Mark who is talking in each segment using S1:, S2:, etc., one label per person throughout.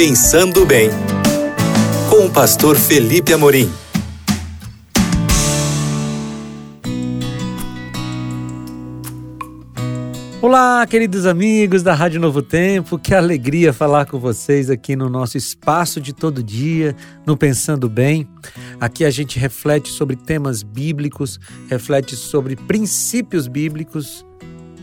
S1: Pensando Bem, com o pastor Felipe Amorim.
S2: Olá, queridos amigos da Rádio Novo Tempo, que alegria falar com vocês aqui no nosso espaço de todo dia, no Pensando Bem. Aqui a gente reflete sobre temas bíblicos, reflete sobre princípios bíblicos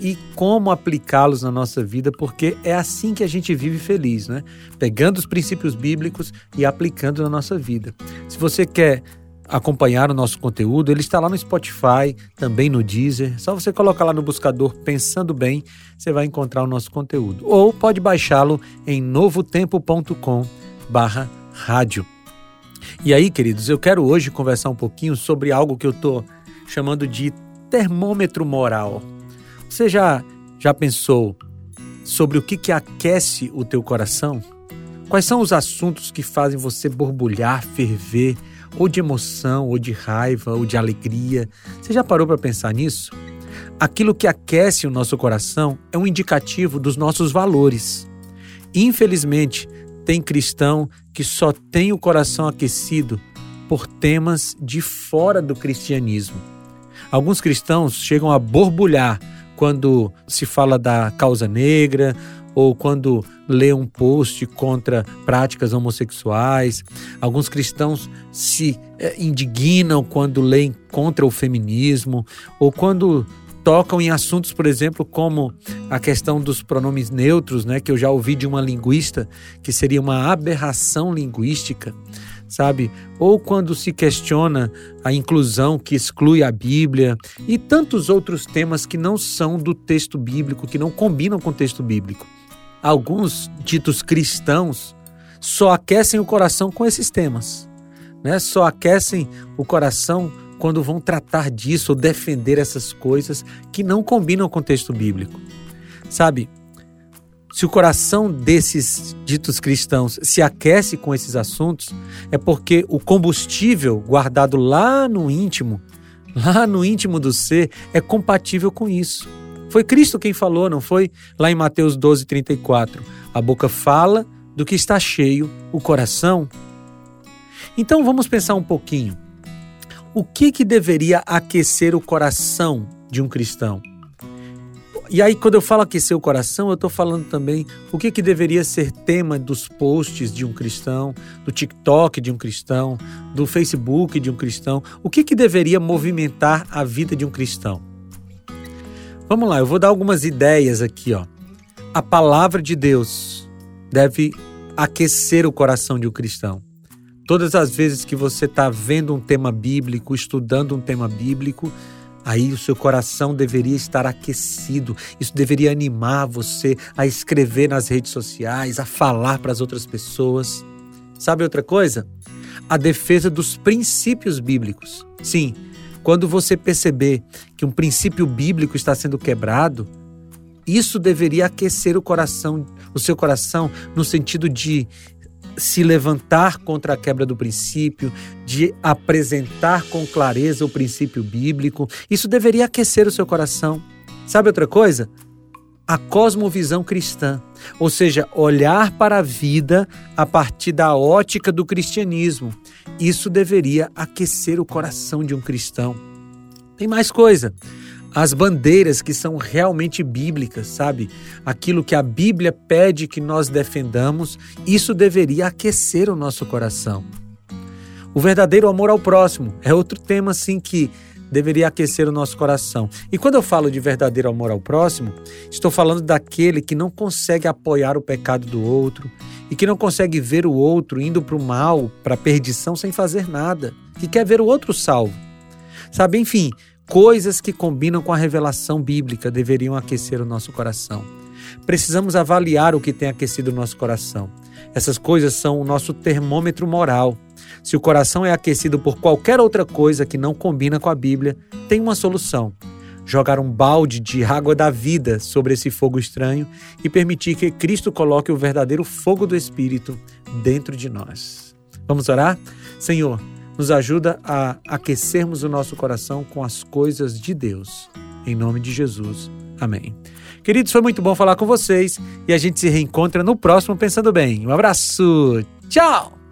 S2: e como aplicá-los na nossa vida, porque é assim que a gente vive feliz, né? Pegando os princípios bíblicos e aplicando na nossa vida. Se você quer acompanhar o nosso conteúdo, ele está lá no Spotify, também no Deezer. Só você colocar lá no buscador Pensando Bem, você vai encontrar o nosso conteúdo. Ou pode baixá-lo em novotempo.com barra rádio. E aí, queridos, eu quero hoje conversar um pouquinho sobre algo que eu estou chamando de termômetro moral. Você já, já pensou sobre o que, que aquece o teu coração? Quais são os assuntos que fazem você borbulhar, ferver, ou de emoção, ou de raiva, ou de alegria? Você já parou para pensar nisso? Aquilo que aquece o nosso coração é um indicativo dos nossos valores. Infelizmente, tem cristão que só tem o coração aquecido por temas de fora do cristianismo. Alguns cristãos chegam a borbulhar quando se fala da causa negra ou quando lê um post contra práticas homossexuais. Alguns cristãos se eh, indignam quando leem contra o feminismo ou quando tocam em assuntos, por exemplo, como a questão dos pronomes neutros, né, que eu já ouvi de uma linguista que seria uma aberração linguística sabe? Ou quando se questiona a inclusão que exclui a Bíblia e tantos outros temas que não são do texto bíblico, que não combinam com o texto bíblico. Alguns ditos cristãos só aquecem o coração com esses temas, né? Só aquecem o coração quando vão tratar disso ou defender essas coisas que não combinam com o texto bíblico. Sabe? Se o coração desses ditos cristãos se aquece com esses assuntos, é porque o combustível guardado lá no íntimo, lá no íntimo do ser, é compatível com isso. Foi Cristo quem falou, não foi? Lá em Mateus 12, 34. A boca fala do que está cheio, o coração. Então vamos pensar um pouquinho. O que, que deveria aquecer o coração de um cristão? E aí, quando eu falo aquecer o coração, eu estou falando também o que, que deveria ser tema dos posts de um cristão, do TikTok de um cristão, do Facebook de um cristão. O que, que deveria movimentar a vida de um cristão? Vamos lá, eu vou dar algumas ideias aqui. Ó. A palavra de Deus deve aquecer o coração de um cristão. Todas as vezes que você está vendo um tema bíblico, estudando um tema bíblico, aí o seu coração deveria estar aquecido. Isso deveria animar você a escrever nas redes sociais, a falar para as outras pessoas. Sabe outra coisa? A defesa dos princípios bíblicos. Sim, quando você perceber que um princípio bíblico está sendo quebrado, isso deveria aquecer o coração, o seu coração, no sentido de se levantar contra a quebra do princípio, de apresentar com clareza o princípio bíblico. Isso deveria aquecer o seu coração. Sabe outra coisa? A cosmovisão cristã, ou seja, olhar para a vida a partir da ótica do cristianismo. Isso deveria aquecer o coração de um cristão. Tem mais coisa as bandeiras que são realmente bíblicas, sabe? Aquilo que a Bíblia pede que nós defendamos, isso deveria aquecer o nosso coração. O verdadeiro amor ao próximo é outro tema assim que deveria aquecer o nosso coração. E quando eu falo de verdadeiro amor ao próximo, estou falando daquele que não consegue apoiar o pecado do outro e que não consegue ver o outro indo para o mal, para a perdição sem fazer nada, que quer ver o outro salvo. Sabe, enfim, Coisas que combinam com a revelação bíblica deveriam aquecer o nosso coração. Precisamos avaliar o que tem aquecido o nosso coração. Essas coisas são o nosso termômetro moral. Se o coração é aquecido por qualquer outra coisa que não combina com a Bíblia, tem uma solução: jogar um balde de água da vida sobre esse fogo estranho e permitir que Cristo coloque o verdadeiro fogo do Espírito dentro de nós. Vamos orar? Senhor, nos ajuda a aquecermos o nosso coração com as coisas de Deus. Em nome de Jesus. Amém. Queridos, foi muito bom falar com vocês e a gente se reencontra no próximo Pensando Bem. Um abraço, tchau!